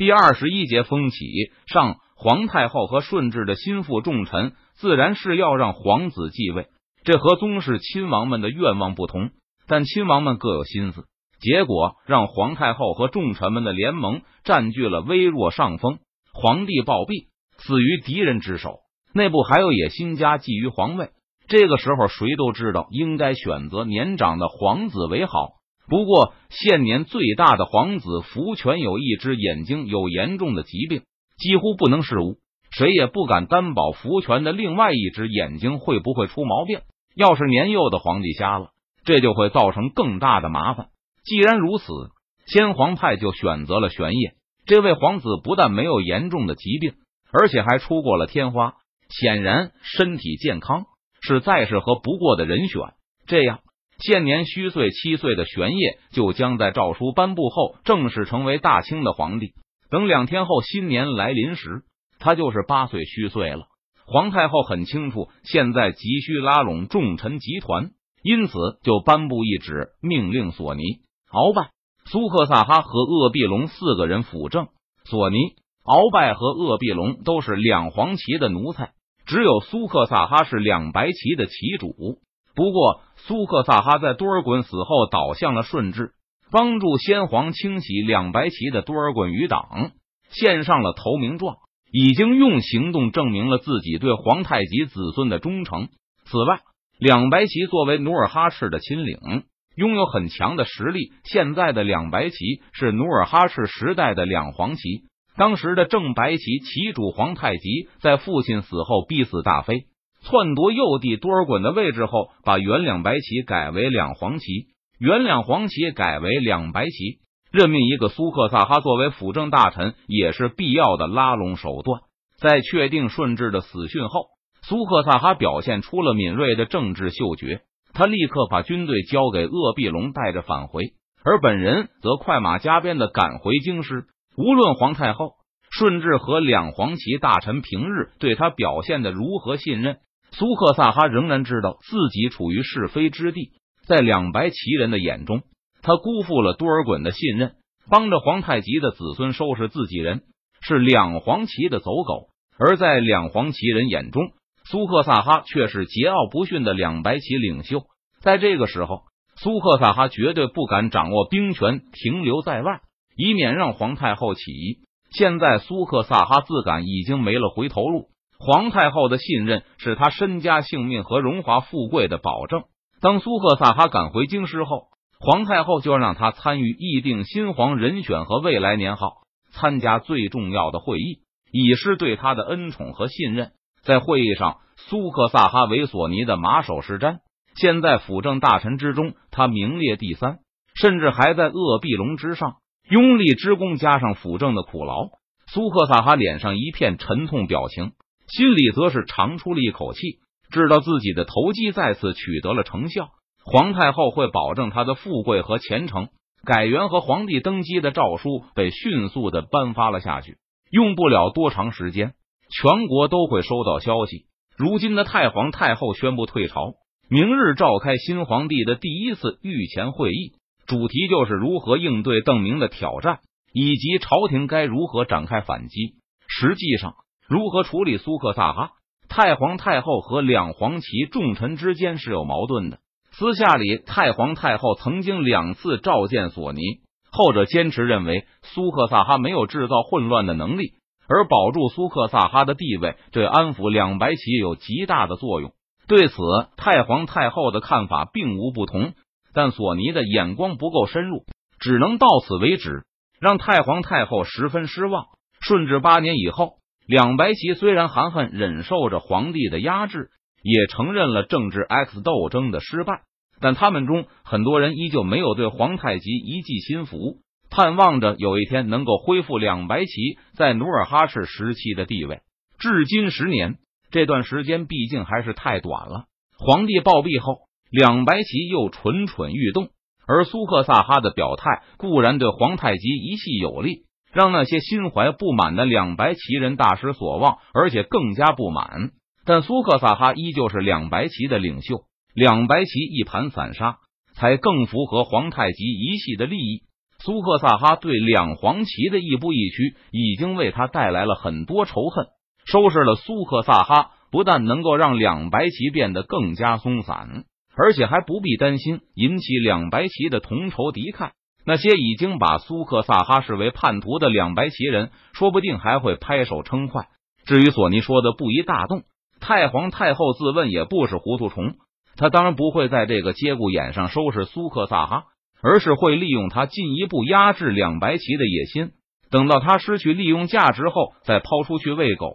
第二十一节风起上，皇太后和顺治的心腹重臣自然是要让皇子继位，这和宗室亲王们的愿望不同，但亲王们各有心思，结果让皇太后和重臣们的联盟占据了微弱上风，皇帝暴毙，死于敌人之手，内部还有野心家觊觎皇位。这个时候，谁都知道应该选择年长的皇子为好。不过，现年最大的皇子福全有一只眼睛有严重的疾病，几乎不能视物，谁也不敢担保福全的另外一只眼睛会不会出毛病。要是年幼的皇帝瞎了，这就会造成更大的麻烦。既然如此，先皇派就选择了玄烨。这位皇子不但没有严重的疾病，而且还出过了天花，显然身体健康。是再适合不过的人选。这样，现年虚岁七岁的玄烨就将在诏书颁布后正式成为大清的皇帝。等两天后新年来临时，他就是八岁虚岁了。皇太后很清楚，现在急需拉拢重臣集团，因此就颁布一旨，命令索尼、鳌拜、苏克萨哈和鄂必龙四个人辅政。索尼、鳌拜和鄂必龙都是两黄旗的奴才。只有苏克萨哈是两白旗的旗主，不过苏克萨哈在多尔衮死后倒向了顺治，帮助先皇清洗两白旗的多尔衮余党，献上了投名状，已经用行动证明了自己对皇太极子孙的忠诚。此外，两白旗作为努尔哈赤的亲领，拥有很强的实力。现在的两白旗是努尔哈赤时代的两黄旗。当时的正白旗旗主皇太极在父亲死后逼死大妃，篡夺幼帝多尔衮的位置后，把原两白旗改为两黄旗，原两黄旗改为两白旗。任命一个苏克萨哈作为辅政大臣，也是必要的拉拢手段。在确定顺治的死讯后，苏克萨哈表现出了敏锐的政治嗅觉，他立刻把军队交给鄂必龙带着返回，而本人则快马加鞭的赶回京师。无论皇太后、顺治和两黄旗大臣平日对他表现的如何信任，苏克萨哈仍然知道自己处于是非之地。在两白旗人的眼中，他辜负了多尔衮的信任，帮着皇太极的子孙收拾自己人，是两黄旗的走狗；而在两黄旗人眼中，苏克萨哈却是桀骜不驯的两白旗领袖。在这个时候，苏克萨哈绝对不敢掌握兵权，停留在外。以免让皇太后起疑。现在苏克萨哈自感已经没了回头路，皇太后的信任是他身家性命和荣华富贵的保证。当苏克萨哈赶回京师后，皇太后就让他参与议定新皇人选和未来年号，参加最重要的会议，以示对他的恩宠和信任。在会议上，苏克萨哈为索尼的马首是瞻。现在辅政大臣之中，他名列第三，甚至还在鄂必龙之上。拥立之功加上辅政的苦劳，苏克萨哈脸上一片沉痛表情，心里则是长出了一口气，知道自己的投机再次取得了成效。皇太后会保证他的富贵和前程。改元和皇帝登基的诏书被迅速的颁发了下去，用不了多长时间，全国都会收到消息。如今的太皇太后宣布退朝，明日召开新皇帝的第一次御前会议。主题就是如何应对邓明的挑战，以及朝廷该如何展开反击。实际上，如何处理苏克萨哈、太皇太后和两黄旗重臣之间是有矛盾的。私下里，太皇太后曾经两次召见索尼，后者坚持认为苏克萨哈没有制造混乱的能力，而保住苏克萨哈的地位对安抚两白旗有极大的作用。对此，太皇太后的看法并无不同。但索尼的眼光不够深入，只能到此为止，让太皇太后十分失望。顺治八年以后，两白旗虽然含恨忍受着皇帝的压制，也承认了政治 X 斗争的失败，但他们中很多人依旧没有对皇太极一记心服，盼望着有一天能够恢复两白旗在努尔哈赤时期的地位。至今十年，这段时间毕竟还是太短了。皇帝暴毙后。两白旗又蠢蠢欲动，而苏克萨哈的表态固然对皇太极一系有利，让那些心怀不满的两白旗人大失所望，而且更加不满。但苏克萨哈依旧是两白旗的领袖，两白旗一盘散沙，才更符合皇太极一系的利益。苏克萨哈对两黄旗的亦步亦趋，已经为他带来了很多仇恨。收拾了苏克萨哈，不但能够让两白旗变得更加松散，而且还不必担心引起两白旗的同仇敌忾。那些已经把苏克萨哈视为叛徒的两白旗人，说不定还会拍手称快。至于索尼说的不宜大动，太皇太后自问也不是糊涂虫，他当然不会在这个节骨眼上收拾苏克萨哈。而是会利用他进一步压制两白旗的野心，等到他失去利用价值后，再抛出去喂狗。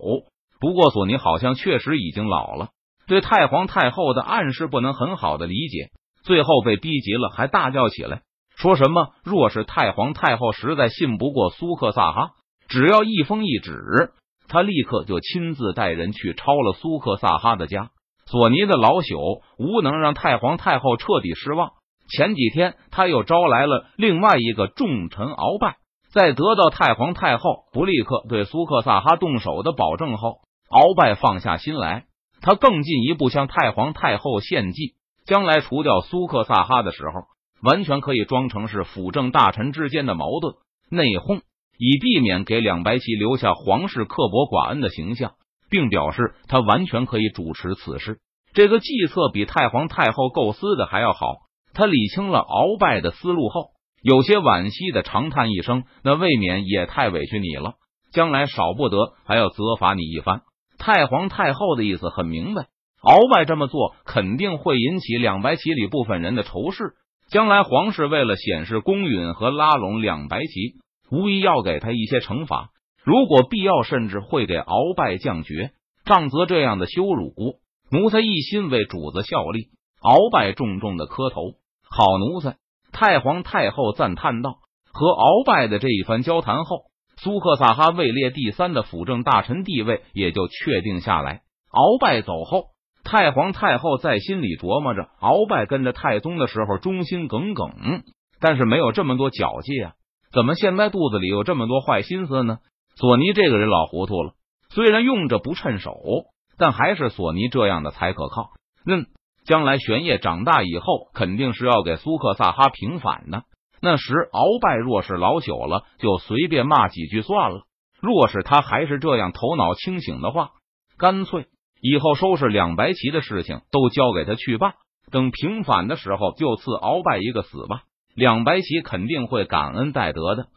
不过索尼好像确实已经老了，对太皇太后的暗示不能很好的理解，最后被逼急了，还大叫起来，说什么若是太皇太后实在信不过苏克萨哈，只要一封一纸，他立刻就亲自带人去抄了苏克萨哈的家。索尼的老朽无能让太皇太后彻底失望。前几天，他又招来了另外一个重臣鳌拜，在得到太皇太后不立刻对苏克萨哈动手的保证后，鳌拜放下心来，他更进一步向太皇太后献计，将来除掉苏克萨哈的时候，完全可以装成是辅政大臣之间的矛盾内讧，以避免给两白旗留下皇室刻薄寡恩的形象，并表示他完全可以主持此事。这个计策比太皇太后构思的还要好。他理清了鳌拜的思路后，有些惋惜的长叹一声：“那未免也太委屈你了，将来少不得还要责罚你一番。”太皇太后的意思很明白，鳌拜这么做肯定会引起两白旗里部分人的仇视。将来皇室为了显示公允和拉拢两白旗，无疑要给他一些惩罚。如果必要，甚至会给鳌拜降爵。杖责这样的羞辱，奴才一心为主子效力。鳌拜重重的磕头。好奴才！太皇太后赞叹道。和鳌拜的这一番交谈后，苏克萨哈位列第三的辅政大臣地位也就确定下来。鳌拜走后，太皇太后在心里琢磨着：鳌拜跟着太宗的时候忠心耿耿，但是没有这么多脚气啊，怎么现在肚子里有这么多坏心思呢？索尼这个人老糊涂了，虽然用着不趁手，但还是索尼这样的才可靠。嗯。将来玄烨长大以后，肯定是要给苏克萨哈平反的。那时鳌拜若是老朽了，就随便骂几句算了；若是他还是这样头脑清醒的话，干脆以后收拾两白旗的事情都交给他去办。等平反的时候，就赐鳌拜一个死吧。两白旗肯定会感恩戴德的。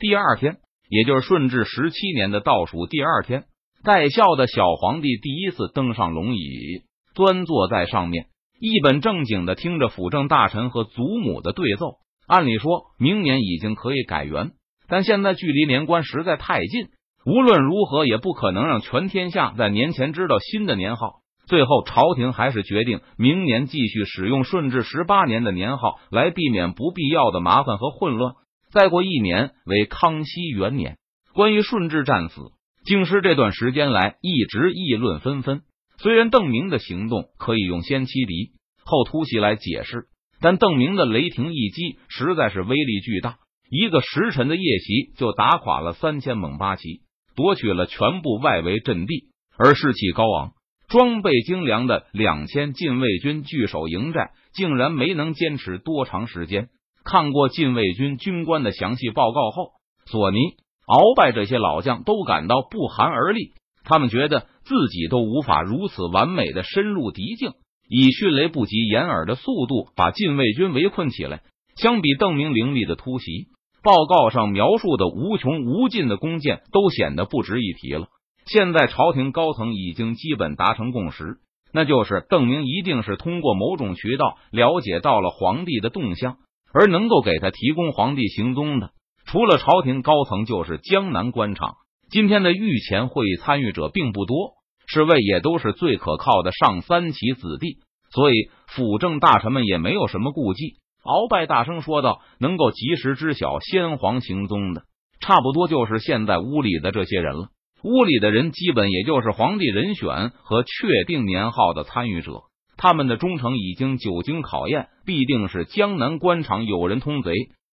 第二天，也就是顺治十七年的倒数第二天，戴孝的小皇帝第一次登上龙椅。端坐在上面，一本正经的听着辅政大臣和祖母的对奏。按理说明年已经可以改元，但现在距离年关实在太近，无论如何也不可能让全天下在年前知道新的年号。最后，朝廷还是决定明年继续使用顺治十八年的年号，来避免不必要的麻烦和混乱。再过一年为康熙元年。关于顺治战死，京师这段时间来一直议论纷纷。虽然邓明的行动可以用先欺敌后突袭来解释，但邓明的雷霆一击实在是威力巨大，一个时辰的夜袭就打垮了三千蒙八旗，夺取了全部外围阵地。而士气高昂、装备精良的两千禁卫军据守营寨，竟然没能坚持多长时间。看过禁卫军军官的详细报告后，索尼、鳌拜这些老将都感到不寒而栗。他们觉得自己都无法如此完美的深入敌境，以迅雷不及掩耳的速度把禁卫军围困起来。相比邓明凌厉的突袭，报告上描述的无穷无尽的弓箭都显得不值一提了。现在朝廷高层已经基本达成共识，那就是邓明一定是通过某种渠道了解到了皇帝的动向，而能够给他提供皇帝行踪的，除了朝廷高层，就是江南官场。今天的御前会议参与者并不多，侍卫也都是最可靠的上三旗子弟，所以辅政大臣们也没有什么顾忌。鳌拜大声说道：“能够及时知晓先皇行踪的，差不多就是现在屋里的这些人了。屋里的人基本也就是皇帝人选和确定年号的参与者，他们的忠诚已经久经考验，必定是江南官场有人通贼，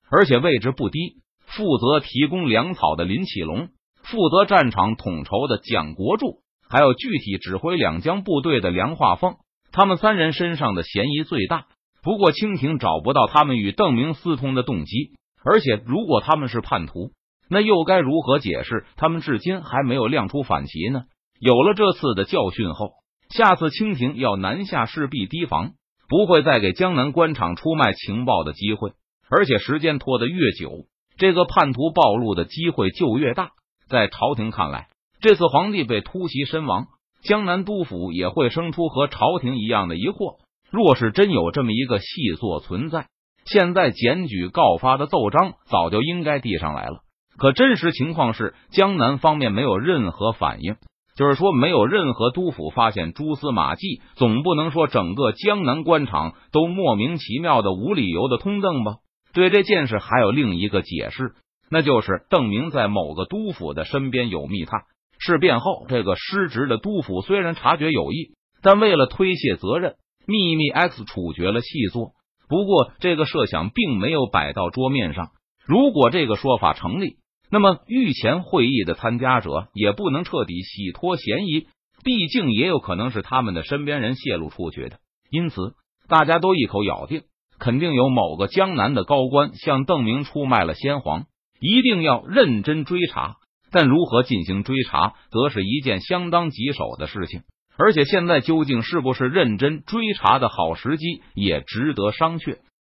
而且位置不低。负责提供粮草的林启龙。”负责战场统筹的蒋国柱，还有具体指挥两江部队的梁化凤，他们三人身上的嫌疑最大。不过，清廷找不到他们与邓明私通的动机，而且，如果他们是叛徒，那又该如何解释他们至今还没有亮出反旗呢？有了这次的教训后，下次清廷要南下势必提防，不会再给江南官场出卖情报的机会。而且，时间拖得越久，这个叛徒暴露的机会就越大。在朝廷看来，这次皇帝被突袭身亡，江南督府也会生出和朝廷一样的疑惑。若是真有这么一个细作存在，现在检举告发的奏章早就应该递上来了。可真实情况是，江南方面没有任何反应，就是说没有任何督府发现蛛丝马迹。总不能说整个江南官场都莫名其妙的无理由的通邓吧？对这件事还有另一个解释，那就是邓明在某个督府的身边有密探。事变后，这个失职的督府虽然察觉有异，但为了推卸责任，秘密 X 处决了细作。不过，这个设想并没有摆到桌面上。如果这个说法成立，那么御前会议的参加者也不能彻底洗脱嫌疑，毕竟也有可能是他们的身边人泄露出去的。因此，大家都一口咬定，肯定有某个江南的高官向邓明出卖了先皇，一定要认真追查。但如何进行追查，则是一件相当棘手的事情。而且，现在究竟是不是认真追查的好时机，也值得商榷。